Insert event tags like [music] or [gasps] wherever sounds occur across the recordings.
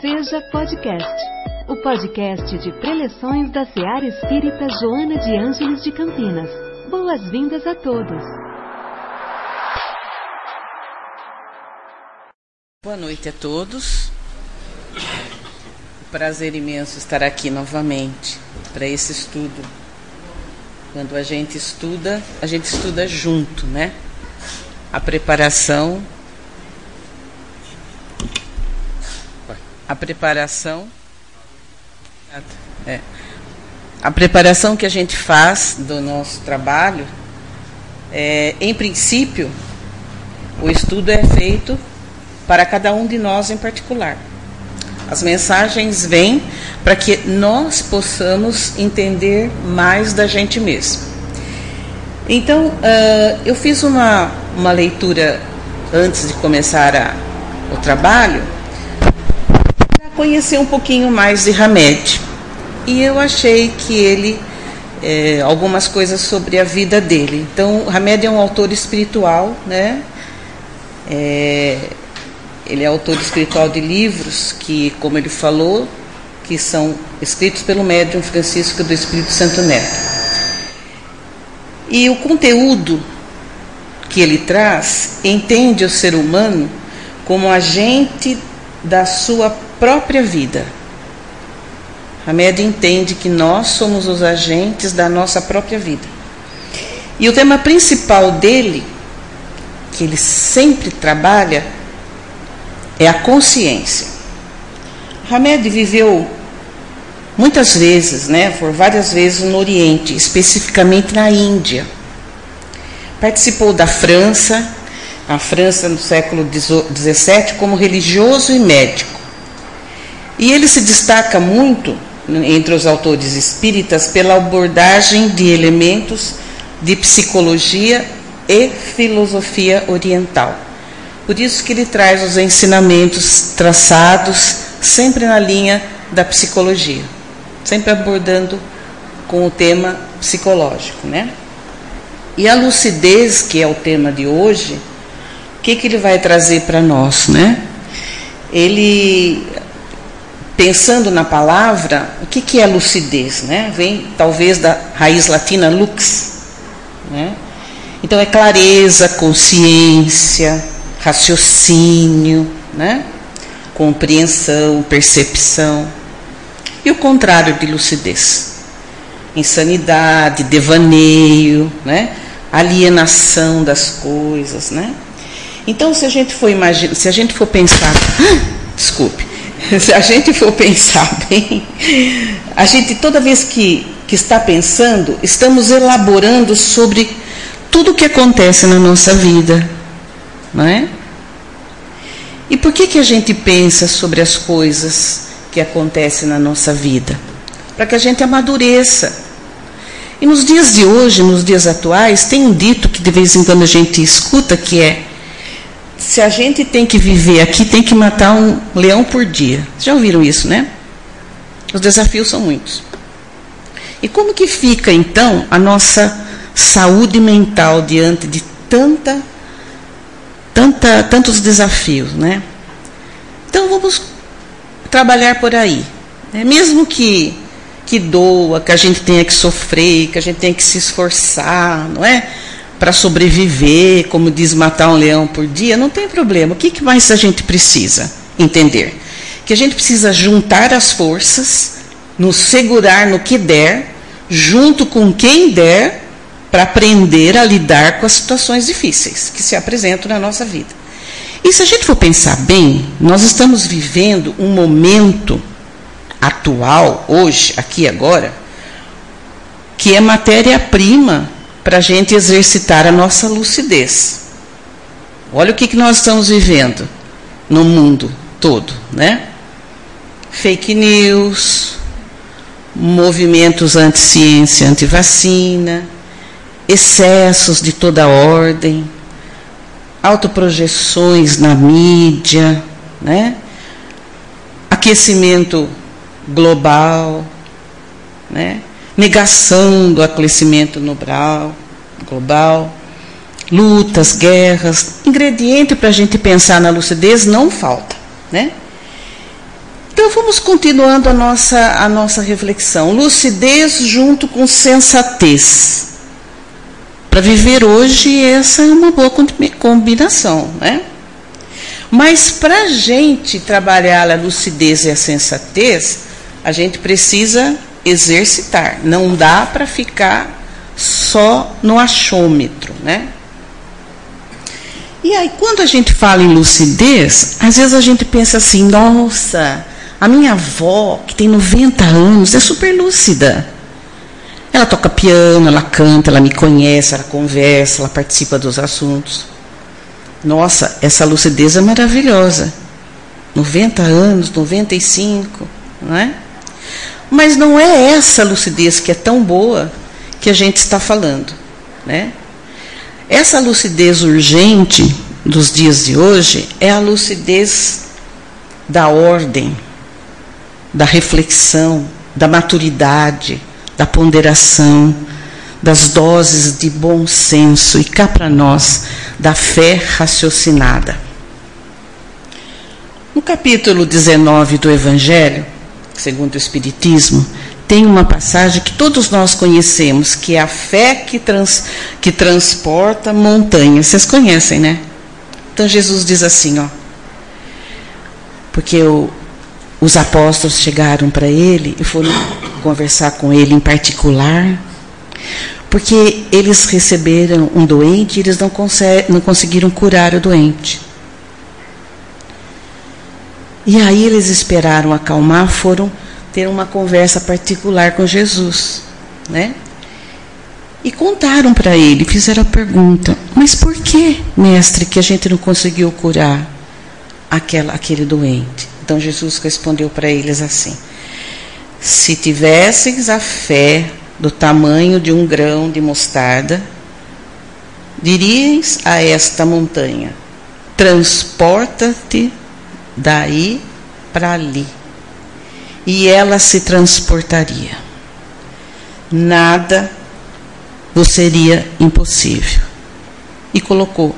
Seja Podcast, o podcast de preleções da Seara Espírita Joana de Ângeles de Campinas. Boas-vindas a todos. Boa noite a todos. Prazer imenso estar aqui novamente para esse estudo. Quando a gente estuda, a gente estuda junto, né? A preparação a preparação. É, a preparação que a gente faz do nosso trabalho é, em princípio o estudo é feito para cada um de nós em particular. As mensagens vêm para que nós possamos entender mais da gente mesmo. Então uh, eu fiz uma, uma leitura antes de começar a, o trabalho conhecer um pouquinho mais de Hamed. E eu achei que ele, é, algumas coisas sobre a vida dele. Então, Hamed é um autor espiritual, né? É, ele é autor espiritual de livros que, como ele falou, que são escritos pelo médium Francisco do Espírito Santo Neto. E o conteúdo que ele traz entende o ser humano como agente da sua própria vida. Hamed entende que nós somos os agentes da nossa própria vida. E o tema principal dele, que ele sempre trabalha, é a consciência. Hamed viveu muitas vezes, né, por várias vezes no Oriente, especificamente na Índia. Participou da França, a França no século XVII, como religioso e médico. E ele se destaca muito entre os autores espíritas pela abordagem de elementos de psicologia e filosofia oriental. Por isso que ele traz os ensinamentos traçados sempre na linha da psicologia, sempre abordando com o tema psicológico, né? E a lucidez, que é o tema de hoje, o que, que ele vai trazer para nós, né? Ele pensando na palavra, o que, que é lucidez? Né? Vem talvez da raiz latina lux. Né? Então é clareza, consciência, raciocínio, né? compreensão, percepção. E o contrário de lucidez? Insanidade, devaneio, né? alienação das coisas. Né? Então, se a gente for se a gente for pensar, [gasps] desculpe, [laughs] se a gente for pensar [laughs] bem, a gente toda vez que, que está pensando, estamos elaborando sobre tudo o que acontece na nossa vida, não é? E por que, que a gente pensa sobre as coisas que acontecem na nossa vida? Para que a gente amadureça. E nos dias de hoje, nos dias atuais, tem um dito que de vez em quando a gente escuta que é se a gente tem que viver aqui, tem que matar um leão por dia. Já ouviram isso, né? Os desafios são muitos. E como que fica então a nossa saúde mental diante de tanta, tanta, tantos desafios, né? Então vamos trabalhar por aí. Né? Mesmo que que doa, que a gente tenha que sofrer, que a gente tenha que se esforçar, não é? Para sobreviver, como diz matar um leão por dia, não tem problema. O que, que mais a gente precisa entender? Que a gente precisa juntar as forças, nos segurar no que der, junto com quem der, para aprender a lidar com as situações difíceis que se apresentam na nossa vida. E se a gente for pensar bem, nós estamos vivendo um momento atual, hoje, aqui agora, que é matéria-prima para a gente exercitar a nossa lucidez. Olha o que, que nós estamos vivendo no mundo todo, né? Fake news, movimentos anti-ciência, anti-vacina, excessos de toda ordem, autoprojeções na mídia, né? aquecimento global, né? Negação do aquecimento global, lutas, guerras, ingrediente para a gente pensar na lucidez não falta, né? Então vamos continuando a nossa, a nossa reflexão. Lucidez junto com sensatez. Para viver hoje, essa é uma boa combinação, né? Mas para a gente trabalhar a lucidez e a sensatez, a gente precisa exercitar. Não dá para ficar só no achômetro, né? E aí, quando a gente fala em lucidez, às vezes a gente pensa assim: nossa, a minha avó, que tem 90 anos, é super lúcida. Ela toca piano, ela canta, ela me conhece, ela conversa, ela participa dos assuntos. Nossa, essa lucidez é maravilhosa. 90 anos, 95, não é? Mas não é essa lucidez que é tão boa que a gente está falando, né? Essa lucidez urgente dos dias de hoje é a lucidez da ordem, da reflexão, da maturidade, da ponderação, das doses de bom senso e cá para nós, da fé raciocinada. No capítulo 19 do Evangelho, segundo o Espiritismo, tem uma passagem que todos nós conhecemos, que é a fé que, trans, que transporta montanhas. Vocês conhecem, né? Então Jesus diz assim, ó. Porque os apóstolos chegaram para ele e foram conversar com ele em particular porque eles receberam um doente e eles não, não conseguiram curar o doente. E aí eles esperaram acalmar, foram ter uma conversa particular com Jesus, né? E contaram para ele, fizeram a pergunta: mas por que, mestre, que a gente não conseguiu curar aquela, aquele doente? Então Jesus respondeu para eles assim: se tivesseis a fé do tamanho de um grão de mostarda, diríeis a esta montanha: transporta-te daí para ali. E ela se transportaria. Nada vos seria impossível. E colocou: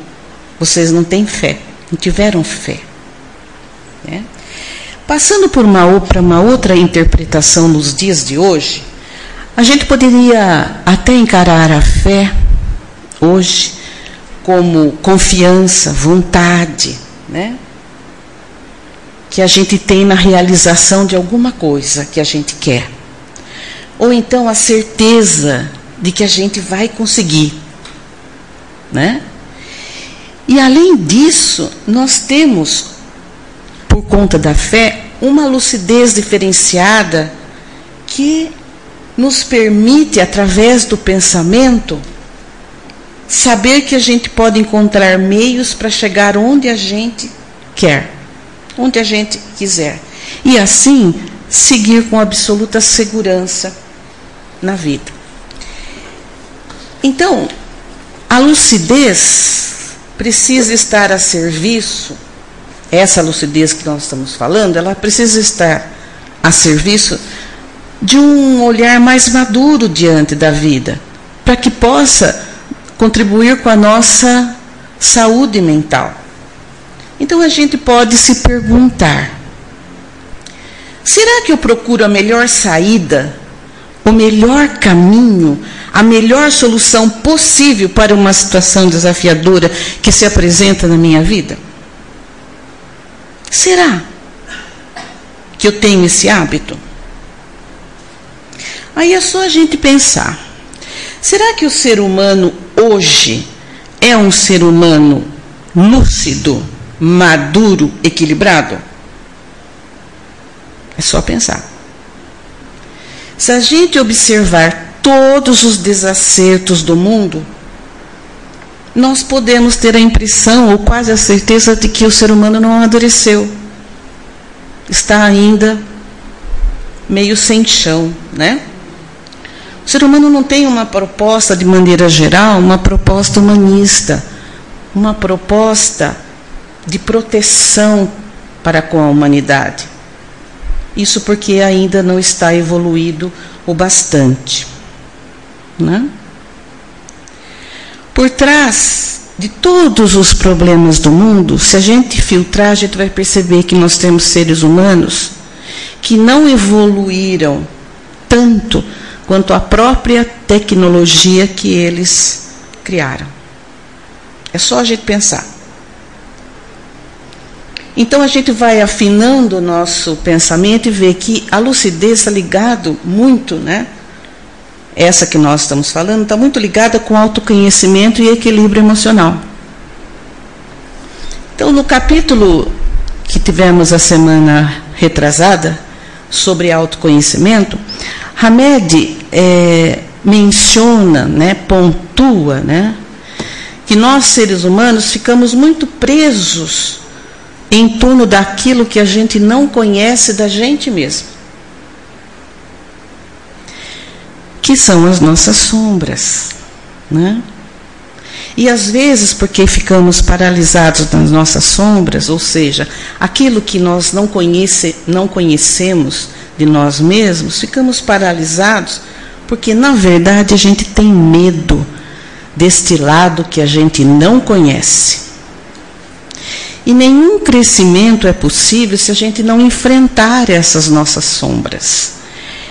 vocês não têm fé, não tiveram fé. Né? Passando por uma, para uma outra interpretação nos dias de hoje, a gente poderia até encarar a fé hoje como confiança, vontade, né? Que a gente tem na realização de alguma coisa que a gente quer. Ou então a certeza de que a gente vai conseguir, né? E além disso, nós temos, por conta da fé, uma lucidez diferenciada que nos permite, através do pensamento, saber que a gente pode encontrar meios para chegar onde a gente quer, onde a gente quiser. E assim seguir com absoluta segurança na vida. Então, a lucidez precisa estar a serviço, essa lucidez que nós estamos falando, ela precisa estar a serviço de um olhar mais maduro diante da vida, para que possa contribuir com a nossa saúde mental. Então a gente pode se perguntar: será que eu procuro a melhor saída, o melhor caminho, a melhor solução possível para uma situação desafiadora que se apresenta na minha vida? Será que eu tenho esse hábito? Aí é só a gente pensar: será que o ser humano hoje é um ser humano lúcido, maduro, equilibrado? É só pensar. Se a gente observar todos os desacertos do mundo, nós podemos ter a impressão ou quase a certeza de que o ser humano não amadureceu. Está ainda meio sem chão, né? O ser humano não tem uma proposta, de maneira geral, uma proposta humanista, uma proposta de proteção para com a humanidade. Isso porque ainda não está evoluído o bastante. Né? Por trás de todos os problemas do mundo, se a gente filtrar, a gente vai perceber que nós temos seres humanos que não evoluíram tanto quanto a própria tecnologia que eles criaram. É só a gente pensar. Então a gente vai afinando o nosso pensamento e vê que a lucidez está ligado muito, né? Essa que nós estamos falando está muito ligada com autoconhecimento e equilíbrio emocional. Então no capítulo que tivemos a semana retrasada sobre autoconhecimento, Hamed é, menciona, né, pontua, né, que nós seres humanos ficamos muito presos em torno daquilo que a gente não conhece da gente mesmo. Que são as nossas sombras. Né? E às vezes, porque ficamos paralisados nas nossas sombras, ou seja, aquilo que nós não, conhece, não conhecemos de nós mesmos, ficamos paralisados porque, na verdade, a gente tem medo deste lado que a gente não conhece. E nenhum crescimento é possível se a gente não enfrentar essas nossas sombras,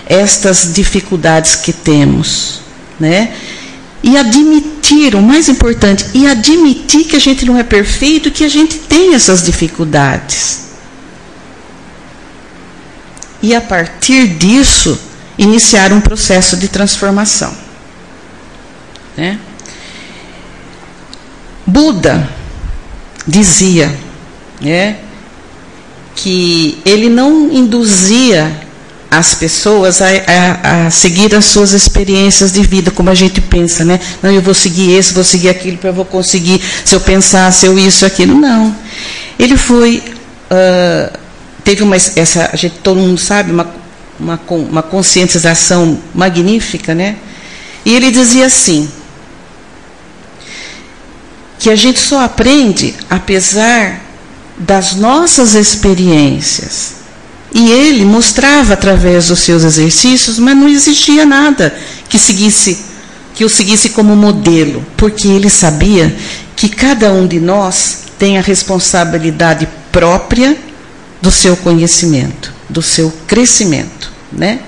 estas dificuldades que temos, né? E admitir, o mais importante, e admitir que a gente não é perfeito, que a gente tem essas dificuldades. E a partir disso, iniciar um processo de transformação. Né? Buda dizia né, que ele não induzia as pessoas a, a, a, seguir as suas experiências de vida, como a gente pensa, né? Não, eu vou seguir esse, vou seguir aquilo, eu vou conseguir, se eu pensar, se eu isso, aquilo. Não. Ele foi. Uh, teve uma. Essa, a gente, todo mundo sabe, uma, uma, uma conscientização magnífica, né? E ele dizia assim: que a gente só aprende apesar das nossas experiências. E ele mostrava através dos seus exercícios, mas não existia nada que seguisse que o seguisse como modelo, porque ele sabia que cada um de nós tem a responsabilidade própria do seu conhecimento, do seu crescimento, né?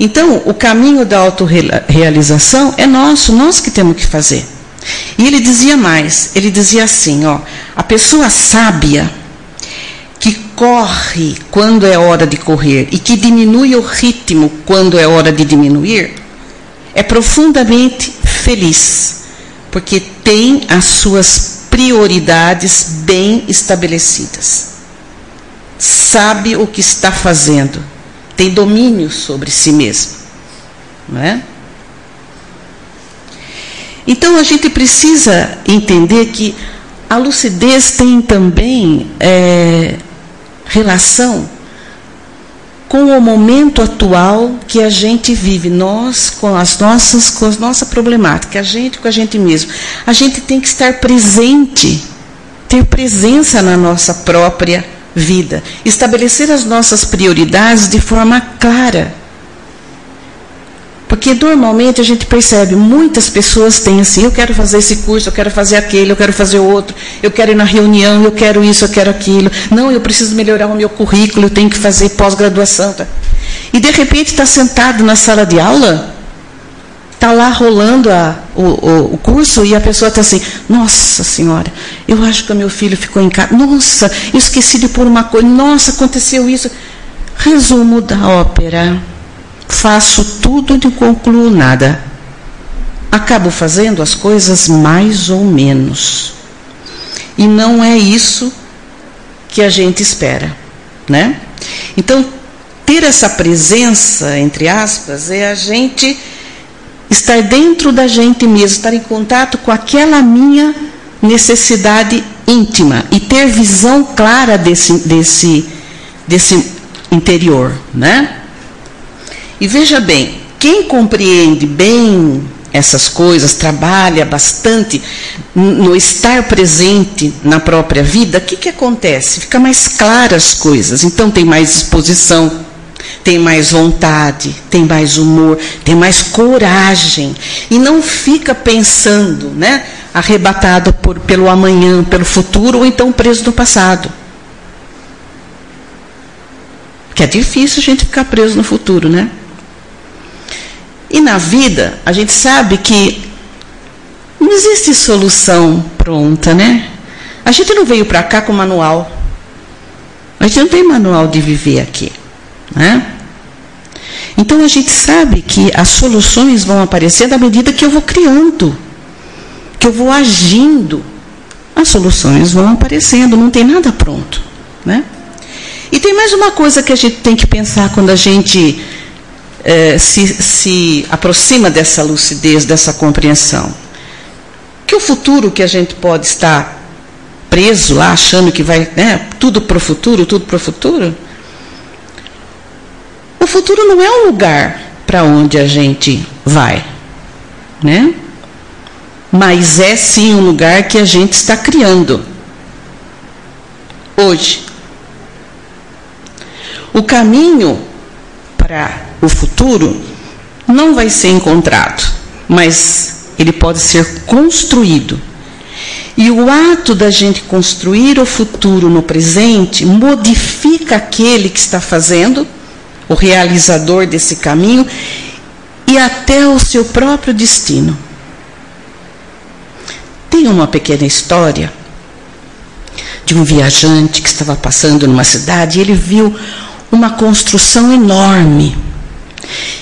Então, o caminho da autorrealização é nosso, nós que temos que fazer. E ele dizia mais, ele dizia assim, ó, a pessoa sábia que corre quando é hora de correr e que diminui o ritmo quando é hora de diminuir, é profundamente feliz, porque tem as suas prioridades bem estabelecidas. Sabe o que está fazendo, tem domínio sobre si mesmo, não é? Então a gente precisa entender que a lucidez tem também é, relação com o momento atual que a gente vive, nós com as nossas com a nossa problemática, a gente com a gente mesmo. A gente tem que estar presente, ter presença na nossa própria vida, estabelecer as nossas prioridades de forma clara. Porque normalmente a gente percebe, muitas pessoas têm assim, eu quero fazer esse curso, eu quero fazer aquele, eu quero fazer outro, eu quero ir na reunião, eu quero isso, eu quero aquilo. Não, eu preciso melhorar o meu currículo, eu tenho que fazer pós-graduação. Tá? E de repente está sentado na sala de aula, está lá rolando a, o, o, o, curso e a pessoa está assim, nossa senhora, eu acho que o meu filho ficou em casa, nossa, eu esqueci de pôr uma coisa, nossa, aconteceu isso. Resumo da ópera faço tudo e concluo nada. Acabo fazendo as coisas mais ou menos. E não é isso que a gente espera, né? Então, ter essa presença, entre aspas, é a gente estar dentro da gente mesmo, estar em contato com aquela minha necessidade íntima e ter visão clara desse, desse, desse interior, né? E veja bem, quem compreende bem essas coisas, trabalha bastante no estar presente na própria vida, o que, que acontece? Fica mais claras as coisas, então tem mais disposição, tem mais vontade, tem mais humor, tem mais coragem e não fica pensando, né, arrebatado por, pelo amanhã, pelo futuro ou então preso no passado. Que é difícil a gente ficar preso no futuro, né? E na vida, a gente sabe que não existe solução pronta, né? A gente não veio para cá com manual. A gente não tem manual de viver aqui, né? Então a gente sabe que as soluções vão aparecer à medida que eu vou criando, que eu vou agindo. As soluções vão aparecendo, não tem nada pronto, né? E tem mais uma coisa que a gente tem que pensar quando a gente eh, se, se aproxima dessa lucidez, dessa compreensão. Que o futuro que a gente pode estar preso lá, achando que vai né, tudo para o futuro, tudo para o futuro. O futuro não é um lugar para onde a gente vai, né? Mas é sim um lugar que a gente está criando hoje. O caminho para o futuro não vai ser encontrado, mas ele pode ser construído. E o ato da gente construir o futuro no presente modifica aquele que está fazendo, o realizador desse caminho, e até o seu próprio destino. Tem uma pequena história de um viajante que estava passando numa cidade e ele viu uma construção enorme.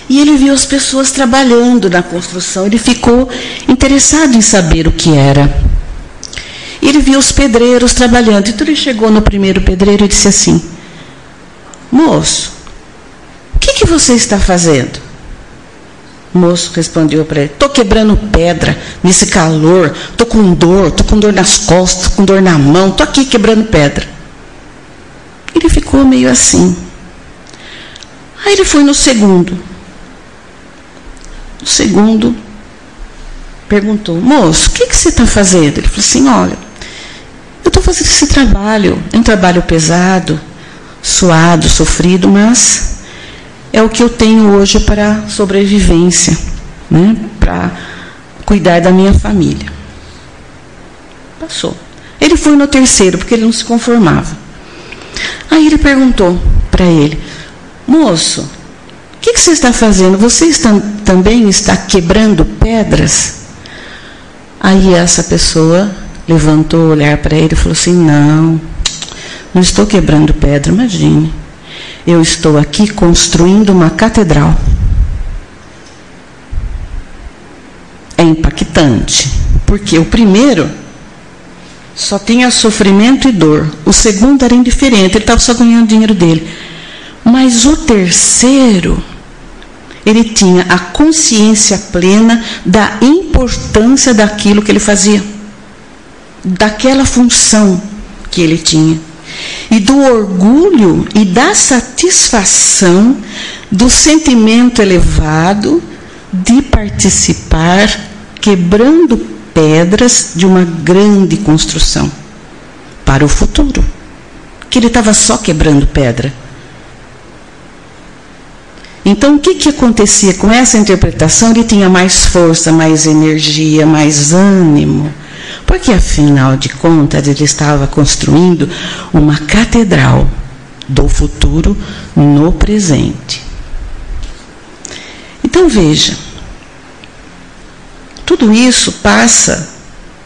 E ele viu as pessoas trabalhando na construção. Ele ficou interessado em saber o que era. Ele viu os pedreiros trabalhando. Então ele chegou no primeiro pedreiro e disse assim: Moço, o que, que você está fazendo? O moço respondeu para ele: Estou quebrando pedra nesse calor, estou com dor, estou com dor nas costas, com dor na mão, estou aqui quebrando pedra. Ele ficou meio assim. Aí ele foi no segundo. O segundo perguntou: Moço, o que, que você está fazendo? Ele falou assim: Olha, eu estou fazendo esse trabalho. É um trabalho pesado, suado, sofrido, mas é o que eu tenho hoje para sobrevivência, né? para cuidar da minha família. Passou. Ele foi no terceiro, porque ele não se conformava. Aí ele perguntou para ele: Moço, o que, que, você está fazendo? Você está, também está quebrando pedras? Aí essa pessoa levantou o olhar para ele e falou assim: Não, não estou quebrando pedra, imagine. Eu estou aqui construindo uma catedral. É impactante, porque o primeiro só tinha sofrimento e dor, o segundo era indiferente, ele estava só ganhando dinheiro dele. Mas o terceiro, ele tinha a consciência plena da importância daquilo que ele fazia daquela função que ele tinha. E do orgulho e da satisfação do sentimento elevado de participar quebrando pedras de uma grande construção para o futuro. Que ele estava só quebrando pedra. Então, o que, que acontecia com essa interpretação? Ele tinha mais força, mais energia, mais ânimo porque, afinal de contas, ele estava construindo uma catedral do futuro no presente. Então, veja, tudo isso passa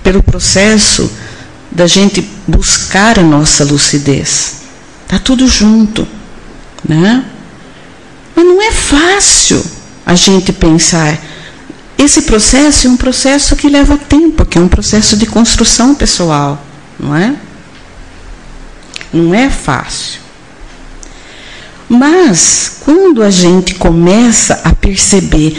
pelo processo da gente buscar a nossa lucidez. Está tudo junto. Né? Mas não é fácil a gente pensar esse processo é um processo que leva tempo, que é um processo de construção pessoal, não é? Não é fácil. Mas, quando a gente começa a perceber,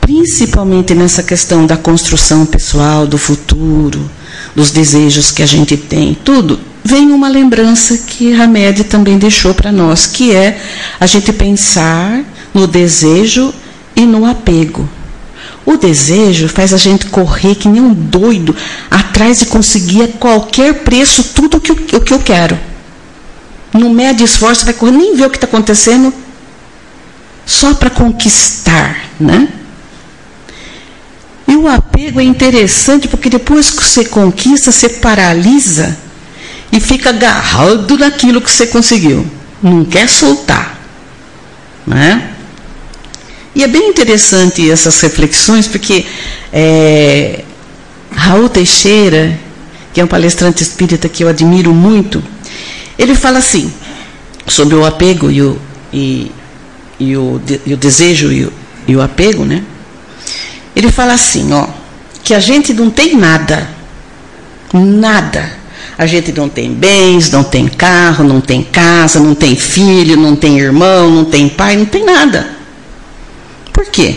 principalmente nessa questão da construção pessoal, do futuro, dos desejos que a gente tem, tudo, vem uma lembrança que Hamed também deixou para nós, que é a gente pensar no desejo e no apego. O desejo faz a gente correr que nem um doido atrás de conseguir a qualquer preço tudo o que, o que eu quero. Não mede esforço, vai correr, nem ver o que está acontecendo, só para conquistar, né? E o apego é interessante porque depois que você conquista, você paralisa e fica agarrado naquilo que você conseguiu. Não quer soltar. Né? E é bem interessante essas reflexões, porque é, Raul Teixeira, que é um palestrante espírita que eu admiro muito, ele fala assim, sobre o apego e o, e, e o, e o desejo e o, e o apego, né? Ele fala assim, ó, que a gente não tem nada, nada. A gente não tem bens, não tem carro, não tem casa, não tem filho, não tem irmão, não tem pai, não tem nada. Por quê?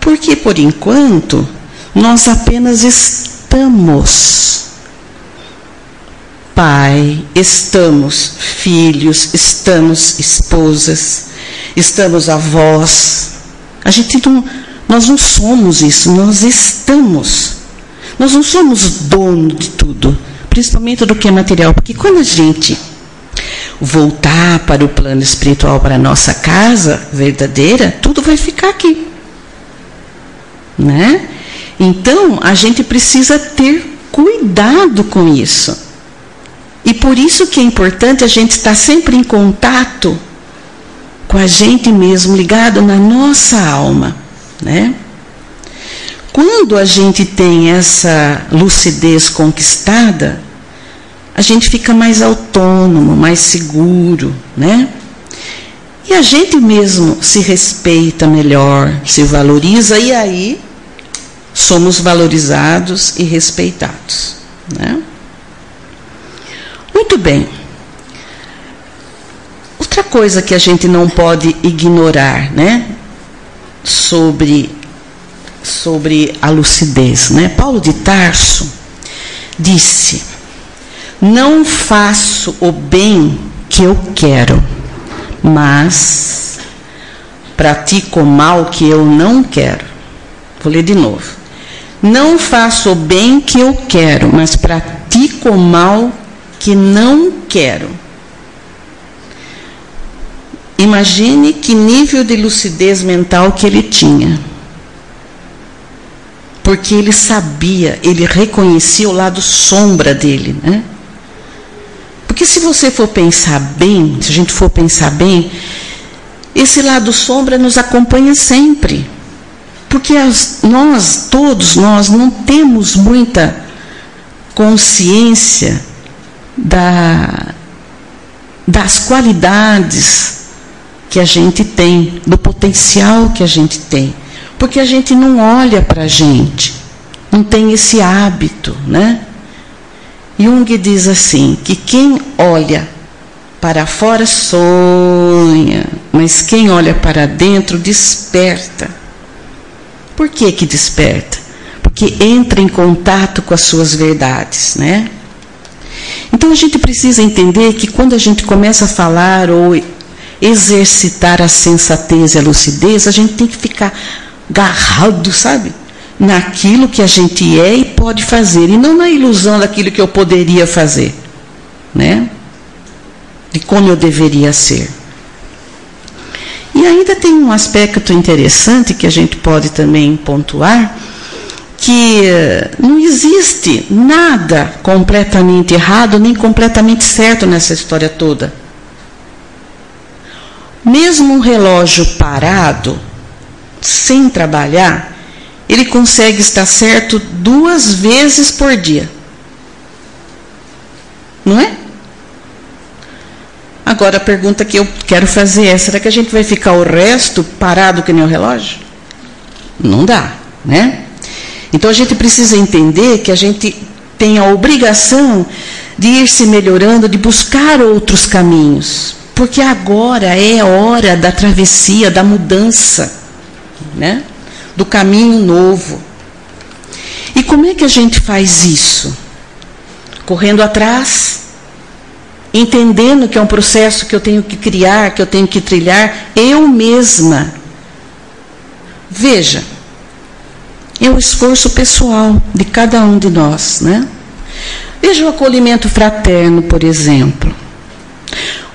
Porque por enquanto nós apenas estamos. Pai, estamos filhos, estamos esposas, estamos avós. A gente não, nós não somos isso, nós estamos. Nós não somos dono de tudo, principalmente do que é material, porque quando a gente voltar para o plano espiritual, para a nossa casa verdadeira, tudo vai ficar aqui. Né? Então, a gente precisa ter cuidado com isso. E por isso que é importante a gente estar sempre em contato com a gente mesmo, ligado na nossa alma, né? Quando a gente tem essa lucidez conquistada, a gente fica mais autônomo, mais seguro, né? E a gente mesmo se respeita melhor, se valoriza e aí somos valorizados e respeitados, né? Muito bem. Outra coisa que a gente não pode ignorar, né? Sobre sobre a lucidez, né? Paulo de Tarso disse: não faço o bem que eu quero, mas pratico o mal que eu não quero. Vou ler de novo. Não faço o bem que eu quero, mas pratico o mal que não quero. Imagine que nível de lucidez mental que ele tinha. Porque ele sabia, ele reconhecia o lado sombra dele, né? Porque se você for pensar bem, se a gente for pensar bem, esse lado sombra nos acompanha sempre. Porque as, nós, todos nós, não temos muita consciência da, das qualidades que a gente tem, do potencial que a gente tem. Porque a gente não olha para a gente, não tem esse hábito, né? Jung diz assim: que quem olha para fora sonha, mas quem olha para dentro desperta. Por que que desperta? Porque entra em contato com as suas verdades, né? Então a gente precisa entender que quando a gente começa a falar ou exercitar a sensatez e a lucidez, a gente tem que ficar agarrado, sabe? naquilo que a gente é e pode fazer, e não na ilusão daquilo que eu poderia fazer, né? De como eu deveria ser. E ainda tem um aspecto interessante que a gente pode também pontuar, que eh, não existe nada completamente errado nem completamente certo nessa história toda. Mesmo um relógio parado, sem trabalhar, ele consegue estar certo duas vezes por dia. Não é? Agora a pergunta que eu quero fazer é: será que a gente vai ficar o resto parado que nem o relógio? Não dá, né? Então a gente precisa entender que a gente tem a obrigação de ir se melhorando, de buscar outros caminhos, porque agora é hora da travessia, da mudança, né? do caminho novo. E como é que a gente faz isso? Correndo atrás, entendendo que é um processo que eu tenho que criar, que eu tenho que trilhar eu mesma. Veja, é o esforço pessoal de cada um de nós, né? Veja o acolhimento fraterno, por exemplo.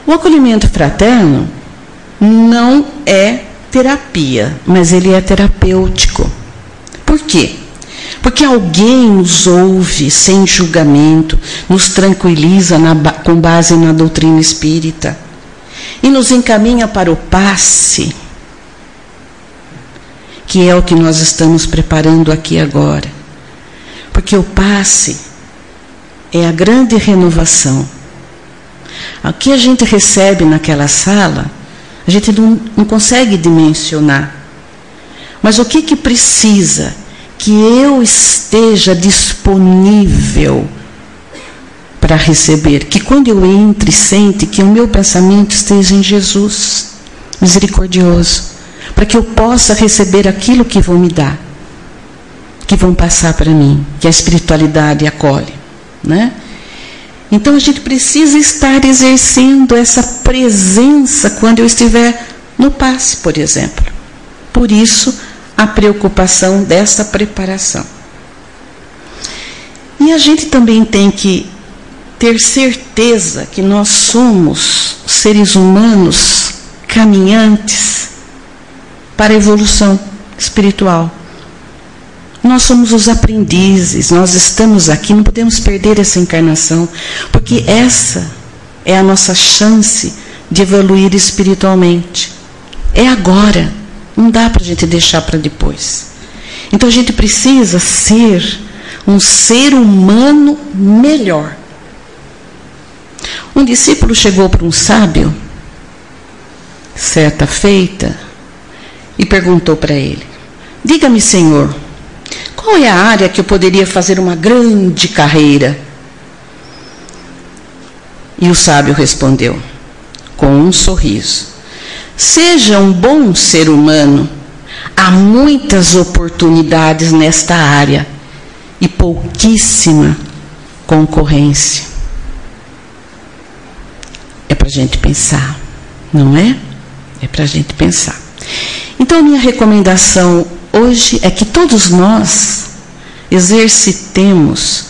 O acolhimento fraterno não é terapia, mas ele é terapêutico. Por quê? Porque alguém nos ouve sem julgamento, nos tranquiliza na, com base na doutrina espírita. e nos encaminha para o passe, que é o que nós estamos preparando aqui agora. Porque o passe é a grande renovação. O que a gente recebe naquela sala, a gente não, não consegue dimensionar. Mas o que, que precisa? Que eu esteja disponível para receber. Que quando eu entre, sente que o meu pensamento esteja em Jesus, misericordioso, para que eu possa receber aquilo que vão me dar, que vão passar para mim, que a espiritualidade acolhe, né? Então a gente precisa estar exercendo essa presença quando eu estiver no passe, por exemplo. Por isso, a preocupação dessa preparação. E a gente também tem que ter certeza que nós somos seres humanos caminhantes para a evolução espiritual. Nós somos os aprendizes, nós estamos aqui, não podemos perder essa encarnação, porque essa é a nossa chance de evoluir espiritualmente. É agora, não dá para a gente deixar para depois. Então a gente precisa ser um ser humano melhor. Um discípulo chegou para um sábio, certa feita, e perguntou para ele: Diga-me, Senhor, qual é a área que eu poderia fazer uma grande carreira? E o sábio respondeu, com um sorriso: Seja um bom ser humano. Há muitas oportunidades nesta área e pouquíssima concorrência é para a gente pensar, não é? É para a gente pensar. Então, minha recomendação hoje é que todos nós exercitemos,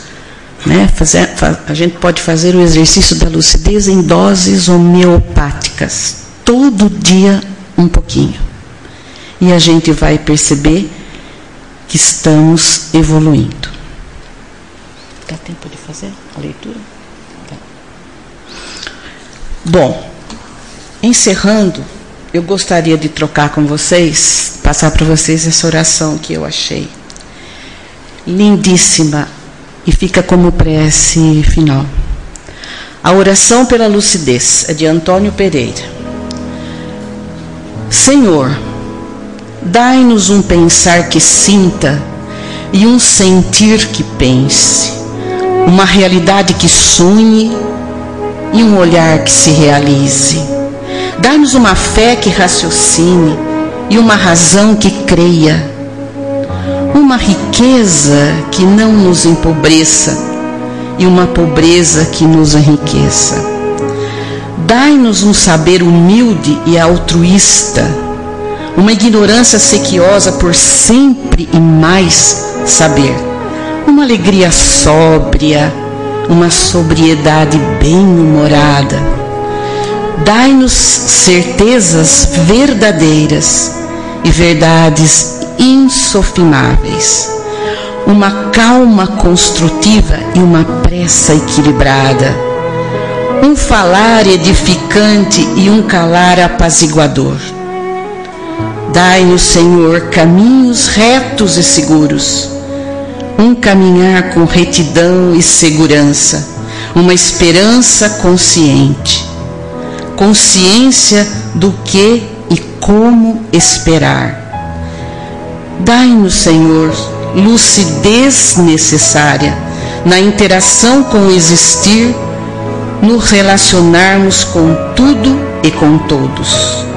né, fazer, a gente pode fazer o exercício da lucidez em doses homeopáticas, todo dia um pouquinho. E a gente vai perceber que estamos evoluindo. Dá tempo de fazer a leitura? Bom, encerrando, eu gostaria de trocar com vocês, passar para vocês essa oração que eu achei lindíssima e fica como prece final. A oração pela lucidez é de Antônio Pereira. Senhor, dai-nos um pensar que sinta e um sentir que pense, uma realidade que sonhe e um olhar que se realize. Dá-nos uma fé que raciocine e uma razão que creia. Uma riqueza que não nos empobreça e uma pobreza que nos enriqueça. Dai-nos um saber humilde e altruísta, uma ignorância sequiosa por sempre e mais saber, uma alegria sóbria, uma sobriedade bem-humorada. Dai-nos certezas verdadeiras e verdades insofináveis, uma calma construtiva e uma pressa equilibrada, um falar edificante e um calar apaziguador. Dai-nos, Senhor, caminhos retos e seguros. Um caminhar com retidão e segurança, uma esperança consciente, consciência do que como esperar. Dai-nos, Senhor, lucidez necessária na interação com o existir, nos relacionarmos com tudo e com todos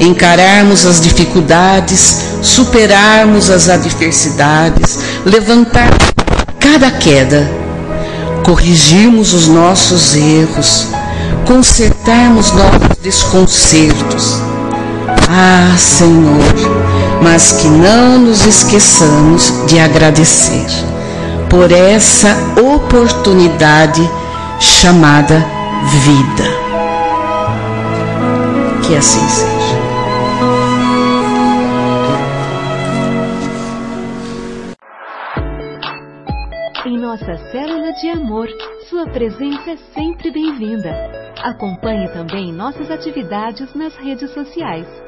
encararmos as dificuldades, superarmos as adversidades, levantar cada queda, corrigirmos os nossos erros, consertarmos nossos desconcertos. Ah, Senhor, mas que não nos esqueçamos de agradecer por essa oportunidade chamada vida. Que assim seja. nossa célula de amor, Sua presença é sempre bem-vinda. Acompanhe também nossas atividades nas redes sociais.